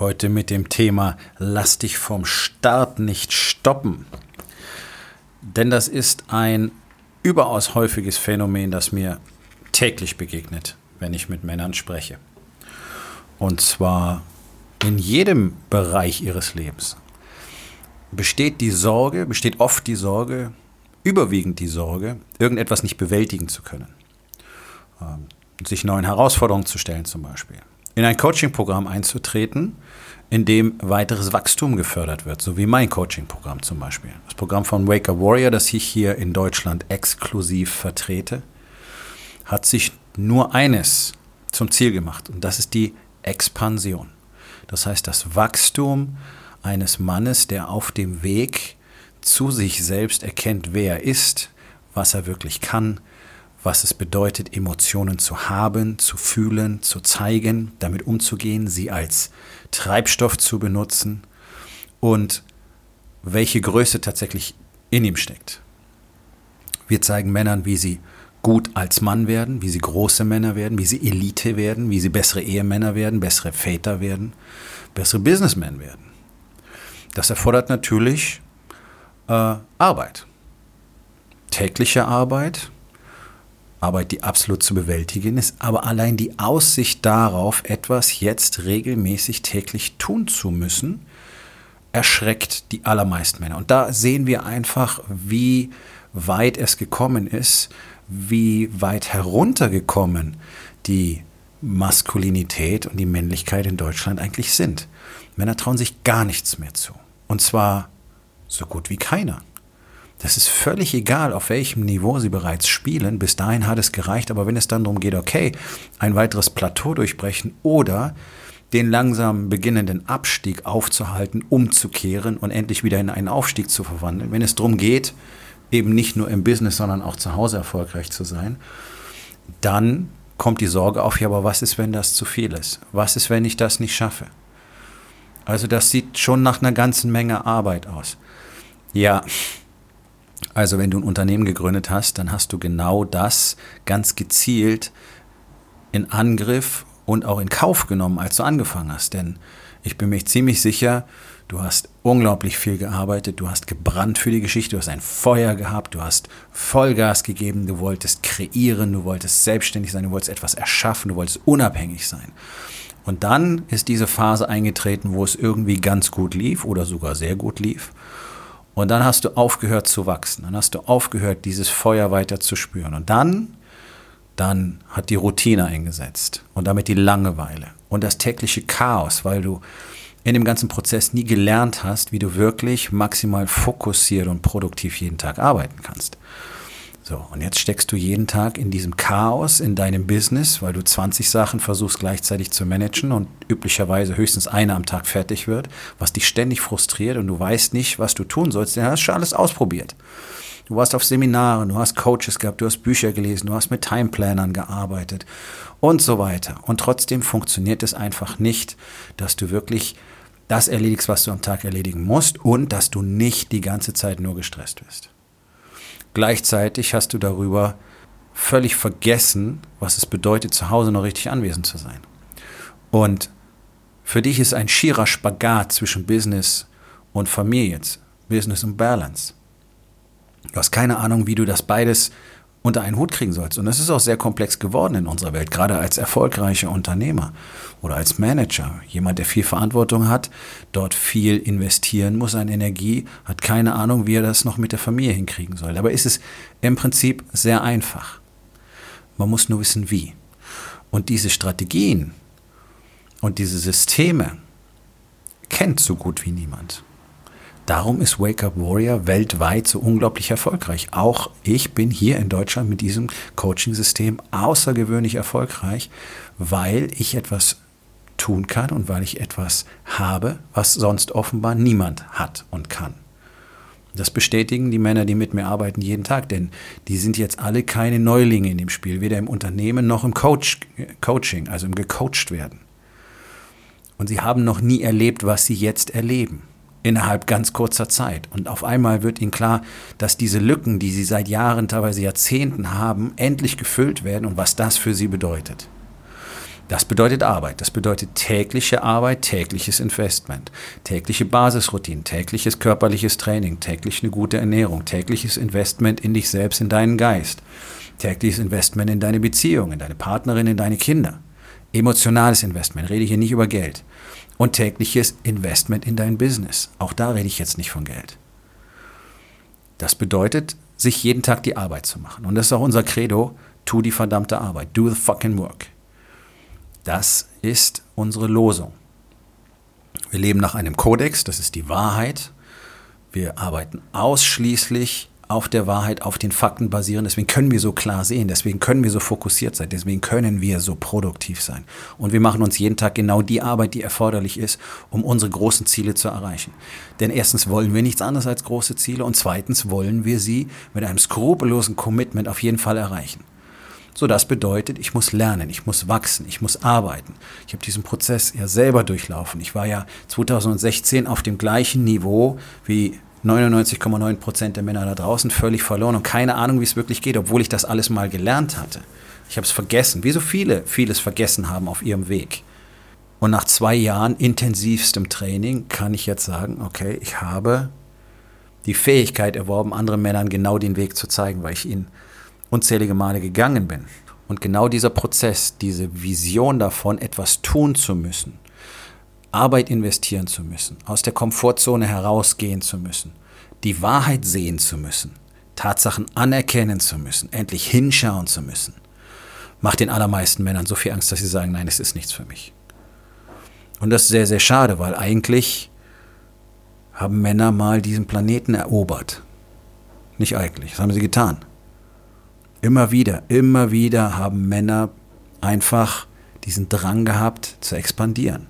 Heute mit dem Thema Lass dich vom Start nicht stoppen. Denn das ist ein überaus häufiges Phänomen, das mir täglich begegnet, wenn ich mit Männern spreche. Und zwar in jedem Bereich ihres Lebens besteht die Sorge, besteht oft die Sorge, überwiegend die Sorge, irgendetwas nicht bewältigen zu können. Ähm, sich neuen Herausforderungen zu stellen zum Beispiel in ein Coaching-Programm einzutreten, in dem weiteres Wachstum gefördert wird, so wie mein Coaching-Programm zum Beispiel. Das Programm von Waker Warrior, das ich hier in Deutschland exklusiv vertrete, hat sich nur eines zum Ziel gemacht und das ist die Expansion. Das heißt, das Wachstum eines Mannes, der auf dem Weg zu sich selbst erkennt, wer er ist, was er wirklich kann, was es bedeutet, Emotionen zu haben, zu fühlen, zu zeigen, damit umzugehen, sie als Treibstoff zu benutzen und welche Größe tatsächlich in ihm steckt. Wir zeigen Männern, wie sie gut als Mann werden, wie sie große Männer werden, wie sie Elite werden, wie sie bessere Ehemänner werden, bessere Väter werden, bessere Businessmen werden. Das erfordert natürlich äh, Arbeit. Tägliche Arbeit, Arbeit, die absolut zu bewältigen ist, aber allein die Aussicht darauf, etwas jetzt regelmäßig täglich tun zu müssen, erschreckt die allermeisten Männer. Und da sehen wir einfach, wie weit es gekommen ist, wie weit heruntergekommen die Maskulinität und die Männlichkeit in Deutschland eigentlich sind. Männer trauen sich gar nichts mehr zu. Und zwar so gut wie keiner. Das ist völlig egal, auf welchem Niveau sie bereits spielen. Bis dahin hat es gereicht. Aber wenn es dann darum geht, okay, ein weiteres Plateau durchbrechen oder den langsam beginnenden Abstieg aufzuhalten, umzukehren und endlich wieder in einen Aufstieg zu verwandeln, wenn es darum geht, eben nicht nur im Business, sondern auch zu Hause erfolgreich zu sein, dann kommt die Sorge auf, ja, aber was ist, wenn das zu viel ist? Was ist, wenn ich das nicht schaffe? Also das sieht schon nach einer ganzen Menge Arbeit aus. Ja, also wenn du ein Unternehmen gegründet hast, dann hast du genau das ganz gezielt in Angriff und auch in Kauf genommen, als du angefangen hast. Denn ich bin mir ziemlich sicher, du hast unglaublich viel gearbeitet, du hast gebrannt für die Geschichte, du hast ein Feuer gehabt, du hast Vollgas gegeben, du wolltest kreieren, du wolltest selbstständig sein, du wolltest etwas erschaffen, du wolltest unabhängig sein. Und dann ist diese Phase eingetreten, wo es irgendwie ganz gut lief oder sogar sehr gut lief. Und dann hast du aufgehört zu wachsen. Dann hast du aufgehört, dieses Feuer weiter zu spüren. Und dann, dann hat die Routine eingesetzt und damit die Langeweile und das tägliche Chaos, weil du in dem ganzen Prozess nie gelernt hast, wie du wirklich maximal fokussiert und produktiv jeden Tag arbeiten kannst. So, und jetzt steckst du jeden Tag in diesem Chaos in deinem Business, weil du 20 Sachen versuchst gleichzeitig zu managen und üblicherweise höchstens eine am Tag fertig wird, was dich ständig frustriert und du weißt nicht, was du tun sollst, denn du hast schon alles ausprobiert. Du warst auf Seminaren, du hast Coaches gehabt, du hast Bücher gelesen, du hast mit Timeplanern gearbeitet und so weiter. Und trotzdem funktioniert es einfach nicht, dass du wirklich das erledigst, was du am Tag erledigen musst und dass du nicht die ganze Zeit nur gestresst bist. Gleichzeitig hast du darüber völlig vergessen, was es bedeutet, zu Hause noch richtig anwesend zu sein. Und für dich ist ein schierer Spagat zwischen Business und Familie. Business und Balance. Du hast keine Ahnung, wie du das beides unter einen Hut kriegen sollst. Und das ist auch sehr komplex geworden in unserer Welt, gerade als erfolgreicher Unternehmer oder als Manager. Jemand, der viel Verantwortung hat, dort viel investieren muss an Energie, hat keine Ahnung, wie er das noch mit der Familie hinkriegen soll. Aber ist es im Prinzip sehr einfach. Man muss nur wissen, wie. Und diese Strategien und diese Systeme kennt so gut wie niemand. Darum ist Wake Up Warrior weltweit so unglaublich erfolgreich. Auch ich bin hier in Deutschland mit diesem Coaching-System außergewöhnlich erfolgreich, weil ich etwas tun kann und weil ich etwas habe, was sonst offenbar niemand hat und kann. Das bestätigen die Männer, die mit mir arbeiten, jeden Tag, denn die sind jetzt alle keine Neulinge in dem Spiel, weder im Unternehmen noch im Coach, Coaching, also im gecoacht werden. Und sie haben noch nie erlebt, was sie jetzt erleben innerhalb ganz kurzer Zeit. Und auf einmal wird ihnen klar, dass diese Lücken, die sie seit Jahren, teilweise Jahrzehnten haben, endlich gefüllt werden und was das für sie bedeutet. Das bedeutet Arbeit. Das bedeutet tägliche Arbeit, tägliches Investment, tägliche Basisroutinen, tägliches körperliches Training, täglich eine gute Ernährung, tägliches Investment in dich selbst, in deinen Geist, tägliches Investment in deine Beziehung, in deine Partnerin, in deine Kinder, emotionales Investment, rede hier nicht über Geld und tägliches Investment in dein Business. Auch da rede ich jetzt nicht von Geld. Das bedeutet, sich jeden Tag die Arbeit zu machen. Und das ist auch unser Credo, tu die verdammte Arbeit, do the fucking work. Das ist unsere Losung. Wir leben nach einem Kodex, das ist die Wahrheit. Wir arbeiten ausschließlich auf der Wahrheit, auf den Fakten basieren. Deswegen können wir so klar sehen, deswegen können wir so fokussiert sein, deswegen können wir so produktiv sein. Und wir machen uns jeden Tag genau die Arbeit, die erforderlich ist, um unsere großen Ziele zu erreichen. Denn erstens wollen wir nichts anderes als große Ziele und zweitens wollen wir sie mit einem skrupellosen Commitment auf jeden Fall erreichen. So, das bedeutet, ich muss lernen, ich muss wachsen, ich muss arbeiten. Ich habe diesen Prozess ja selber durchlaufen. Ich war ja 2016 auf dem gleichen Niveau wie 99,9 Prozent der Männer da draußen völlig verloren und keine Ahnung, wie es wirklich geht, obwohl ich das alles mal gelernt hatte. Ich habe es vergessen, wie so viele vieles vergessen haben auf ihrem Weg. Und nach zwei Jahren intensivstem Training kann ich jetzt sagen, okay, ich habe die Fähigkeit erworben, anderen Männern genau den Weg zu zeigen, weil ich ihnen unzählige Male gegangen bin. Und genau dieser Prozess, diese Vision davon, etwas tun zu müssen, Arbeit investieren zu müssen, aus der Komfortzone herausgehen zu müssen, die Wahrheit sehen zu müssen, Tatsachen anerkennen zu müssen, endlich hinschauen zu müssen, macht den allermeisten Männern so viel Angst, dass sie sagen, nein, es ist nichts für mich. Und das ist sehr, sehr schade, weil eigentlich haben Männer mal diesen Planeten erobert. Nicht eigentlich, das haben sie getan. Immer wieder, immer wieder haben Männer einfach diesen Drang gehabt zu expandieren.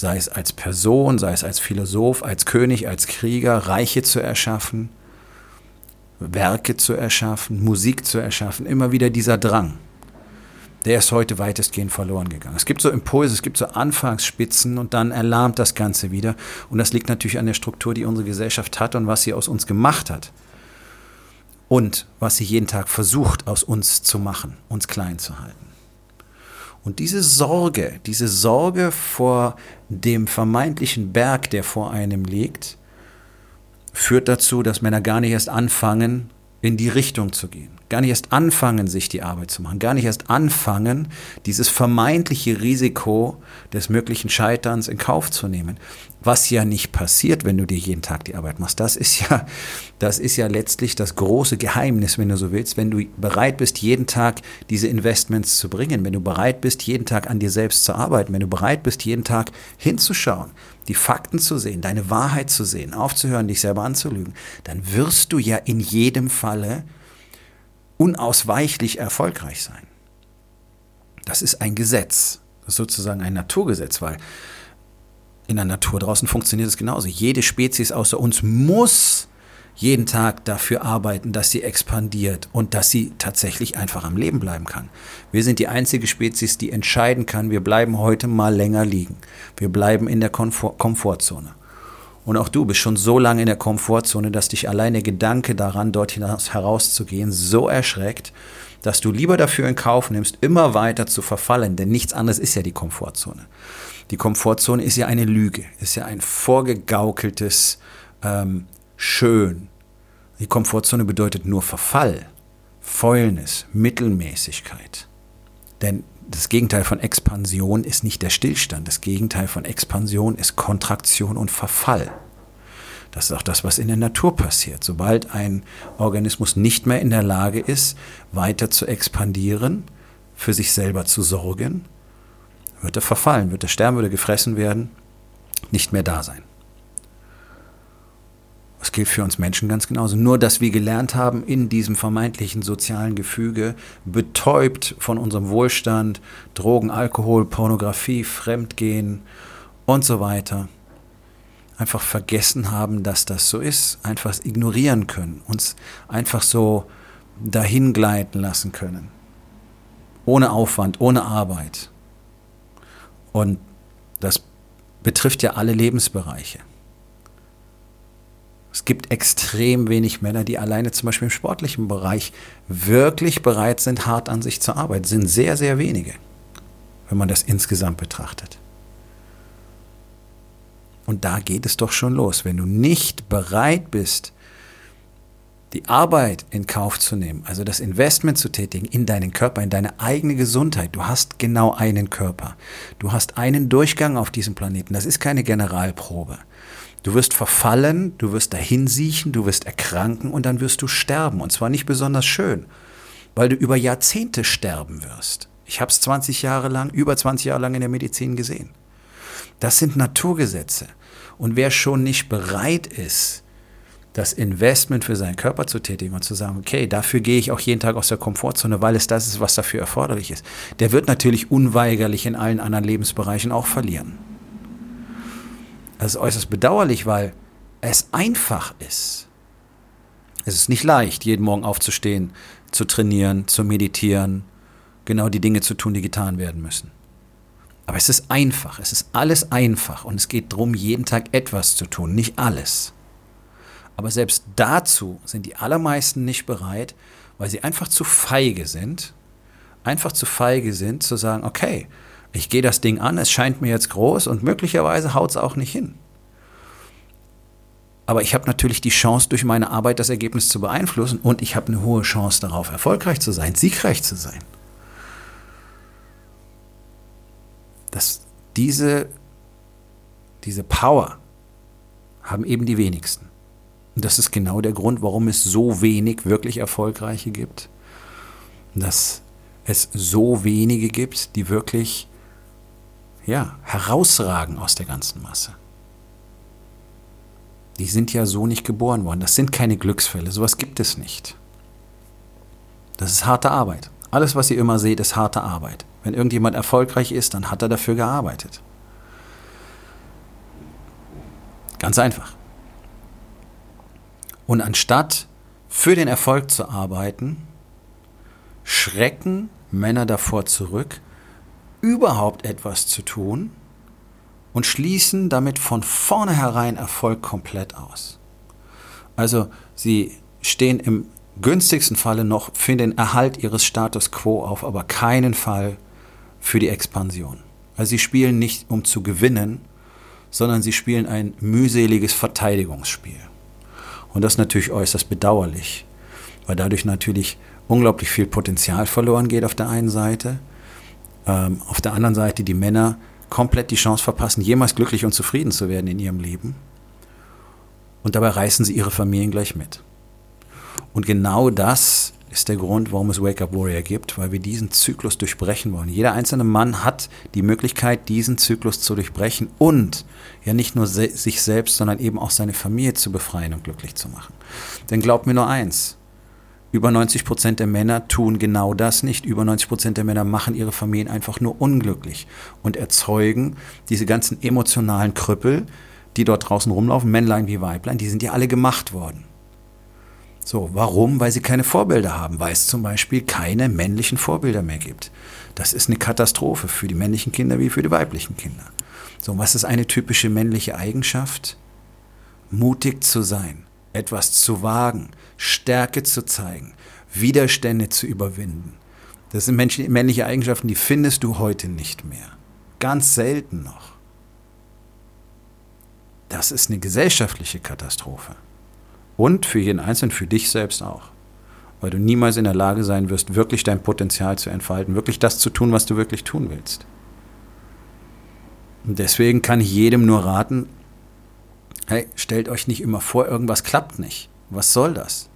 Sei es als Person, sei es als Philosoph, als König, als Krieger, Reiche zu erschaffen, Werke zu erschaffen, Musik zu erschaffen. Immer wieder dieser Drang. Der ist heute weitestgehend verloren gegangen. Es gibt so Impulse, es gibt so Anfangsspitzen und dann erlahmt das Ganze wieder. Und das liegt natürlich an der Struktur, die unsere Gesellschaft hat und was sie aus uns gemacht hat und was sie jeden Tag versucht aus uns zu machen, uns klein zu halten. Und diese Sorge, diese Sorge vor dem vermeintlichen Berg, der vor einem liegt, führt dazu, dass Männer gar nicht erst anfangen, in die Richtung zu gehen. Gar nicht erst anfangen, sich die Arbeit zu machen. Gar nicht erst anfangen, dieses vermeintliche Risiko des möglichen Scheiterns in Kauf zu nehmen. Was ja nicht passiert, wenn du dir jeden Tag die Arbeit machst. Das ist ja, das ist ja letztlich das große Geheimnis, wenn du so willst. Wenn du bereit bist, jeden Tag diese Investments zu bringen, wenn du bereit bist, jeden Tag an dir selbst zu arbeiten, wenn du bereit bist, jeden Tag hinzuschauen, die Fakten zu sehen, deine Wahrheit zu sehen, aufzuhören, dich selber anzulügen, dann wirst du ja in jedem Falle unausweichlich erfolgreich sein. Das ist ein Gesetz, das ist sozusagen ein Naturgesetz, weil in der Natur draußen funktioniert es genauso. Jede Spezies außer uns muss jeden Tag dafür arbeiten, dass sie expandiert und dass sie tatsächlich einfach am Leben bleiben kann. Wir sind die einzige Spezies, die entscheiden kann, wir bleiben heute mal länger liegen. Wir bleiben in der Komfort Komfortzone. Und auch du bist schon so lange in der Komfortzone, dass dich allein der Gedanke daran, dort herauszugehen, so erschreckt, dass du lieber dafür in Kauf nimmst, immer weiter zu verfallen, denn nichts anderes ist ja die Komfortzone. Die Komfortzone ist ja eine Lüge, ist ja ein vorgegaukeltes ähm, Schön. Die Komfortzone bedeutet nur Verfall, Fäulnis, Mittelmäßigkeit. Denn das Gegenteil von Expansion ist nicht der Stillstand. Das Gegenteil von Expansion ist Kontraktion und Verfall. Das ist auch das, was in der Natur passiert. Sobald ein Organismus nicht mehr in der Lage ist, weiter zu expandieren, für sich selber zu sorgen, wird er verfallen, wird er sterben, wird er gefressen werden, nicht mehr da sein. Das gilt für uns Menschen ganz genauso. Nur, dass wir gelernt haben, in diesem vermeintlichen sozialen Gefüge, betäubt von unserem Wohlstand, Drogen, Alkohol, Pornografie, Fremdgehen und so weiter, einfach vergessen haben, dass das so ist, einfach ignorieren können, uns einfach so dahin gleiten lassen können. Ohne Aufwand, ohne Arbeit. Und das betrifft ja alle Lebensbereiche. Es gibt extrem wenig Männer, die alleine zum Beispiel im sportlichen Bereich wirklich bereit sind, hart an sich zu arbeiten. Sind sehr, sehr wenige. wenn man das insgesamt betrachtet. Und da geht es doch schon los. Wenn du nicht bereit bist, die Arbeit in Kauf zu nehmen, also das Investment zu tätigen in deinen Körper, in deine eigene Gesundheit. Du hast genau einen Körper. Du hast einen Durchgang auf diesem Planeten. Das ist keine Generalprobe. Du wirst verfallen, du wirst dahinsiechen, du wirst erkranken und dann wirst du sterben. Und zwar nicht besonders schön, weil du über Jahrzehnte sterben wirst. Ich habe es 20 Jahre lang, über 20 Jahre lang in der Medizin gesehen. Das sind Naturgesetze. Und wer schon nicht bereit ist, das Investment für seinen Körper zu tätigen und zu sagen, okay, dafür gehe ich auch jeden Tag aus der Komfortzone, weil es das ist, was dafür erforderlich ist, der wird natürlich unweigerlich in allen anderen Lebensbereichen auch verlieren. Das ist äußerst bedauerlich, weil es einfach ist. Es ist nicht leicht, jeden Morgen aufzustehen, zu trainieren, zu meditieren, genau die Dinge zu tun, die getan werden müssen. Aber es ist einfach, es ist alles einfach und es geht darum, jeden Tag etwas zu tun, nicht alles. Aber selbst dazu sind die allermeisten nicht bereit, weil sie einfach zu feige sind, einfach zu feige sind zu sagen, okay, ich gehe das Ding an, es scheint mir jetzt groß und möglicherweise haut es auch nicht hin. Aber ich habe natürlich die Chance, durch meine Arbeit das Ergebnis zu beeinflussen und ich habe eine hohe Chance darauf, erfolgreich zu sein, siegreich zu sein. Das, diese, diese Power haben eben die wenigsten. Und das ist genau der Grund, warum es so wenig wirklich Erfolgreiche gibt. Dass es so wenige gibt, die wirklich ja, herausragen aus der ganzen Masse. Die sind ja so nicht geboren worden. Das sind keine Glücksfälle. Sowas gibt es nicht. Das ist harte Arbeit. Alles, was ihr immer seht, ist harte Arbeit. Wenn irgendjemand erfolgreich ist, dann hat er dafür gearbeitet. Ganz einfach. Und anstatt für den Erfolg zu arbeiten, schrecken Männer davor zurück, überhaupt etwas zu tun und schließen damit von vornherein Erfolg komplett aus. Also sie stehen im günstigsten Falle noch für den Erhalt ihres Status quo auf, aber keinen Fall für die Expansion. Also sie spielen nicht um zu gewinnen, sondern sie spielen ein mühseliges Verteidigungsspiel. Und das ist natürlich äußerst bedauerlich, weil dadurch natürlich unglaublich viel Potenzial verloren geht auf der einen Seite. Ähm, auf der anderen Seite die Männer komplett die Chance verpassen, jemals glücklich und zufrieden zu werden in ihrem Leben. Und dabei reißen sie ihre Familien gleich mit. Und genau das ist der Grund, warum es Wake Up Warrior gibt, weil wir diesen Zyklus durchbrechen wollen. Jeder einzelne Mann hat die Möglichkeit, diesen Zyklus zu durchbrechen und ja nicht nur se sich selbst, sondern eben auch seine Familie zu befreien und glücklich zu machen. Denn glaubt mir nur eins, über 90 Prozent der Männer tun genau das nicht. Über 90 Prozent der Männer machen ihre Familien einfach nur unglücklich und erzeugen diese ganzen emotionalen Krüppel, die dort draußen rumlaufen, Männlein wie Weiblein, die sind ja alle gemacht worden. So, warum? Weil sie keine Vorbilder haben, weil es zum Beispiel keine männlichen Vorbilder mehr gibt. Das ist eine Katastrophe für die männlichen Kinder wie für die weiblichen Kinder. So, was ist eine typische männliche Eigenschaft? Mutig zu sein, etwas zu wagen, Stärke zu zeigen, Widerstände zu überwinden. Das sind männliche Eigenschaften, die findest du heute nicht mehr. Ganz selten noch. Das ist eine gesellschaftliche Katastrophe. Und für jeden Einzelnen, für dich selbst auch. Weil du niemals in der Lage sein wirst, wirklich dein Potenzial zu entfalten, wirklich das zu tun, was du wirklich tun willst. Und deswegen kann ich jedem nur raten, hey, stellt euch nicht immer vor, irgendwas klappt nicht. Was soll das?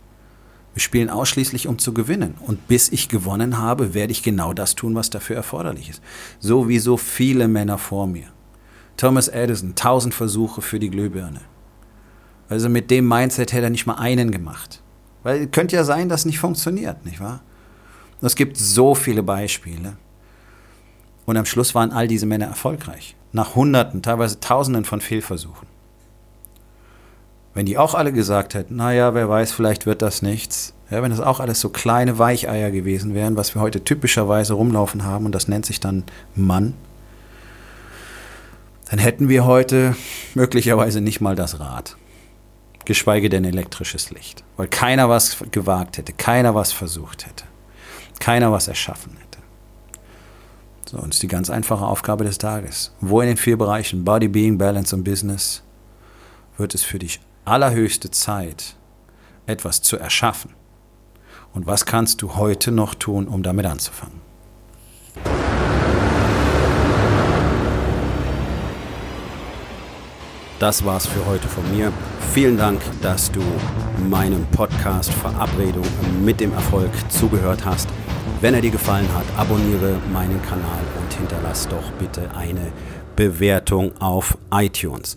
Wir spielen ausschließlich, um zu gewinnen. Und bis ich gewonnen habe, werde ich genau das tun, was dafür erforderlich ist. So wie so viele Männer vor mir. Thomas Edison, tausend Versuche für die Glühbirne. Also mit dem Mindset hätte er nicht mal einen gemacht. Weil könnte ja sein, dass nicht funktioniert, nicht wahr? Es gibt so viele Beispiele. Und am Schluss waren all diese Männer erfolgreich. Nach Hunderten, teilweise Tausenden von Fehlversuchen. Wenn die auch alle gesagt hätten, naja, wer weiß, vielleicht wird das nichts. Ja, wenn das auch alles so kleine Weicheier gewesen wären, was wir heute typischerweise rumlaufen haben, und das nennt sich dann Mann, dann hätten wir heute möglicherweise nicht mal das Rad geschweige denn elektrisches Licht, weil keiner was gewagt hätte, keiner was versucht hätte, keiner was erschaffen hätte. So, und die ganz einfache Aufgabe des Tages. Wo in den vier Bereichen Body, Being, Balance und Business wird es für dich allerhöchste Zeit, etwas zu erschaffen? Und was kannst du heute noch tun, um damit anzufangen? Das war's für heute von mir. Vielen Dank, dass du meinem Podcast Verabredung mit dem Erfolg zugehört hast. Wenn er dir gefallen hat, abonniere meinen Kanal und hinterlass doch bitte eine Bewertung auf iTunes.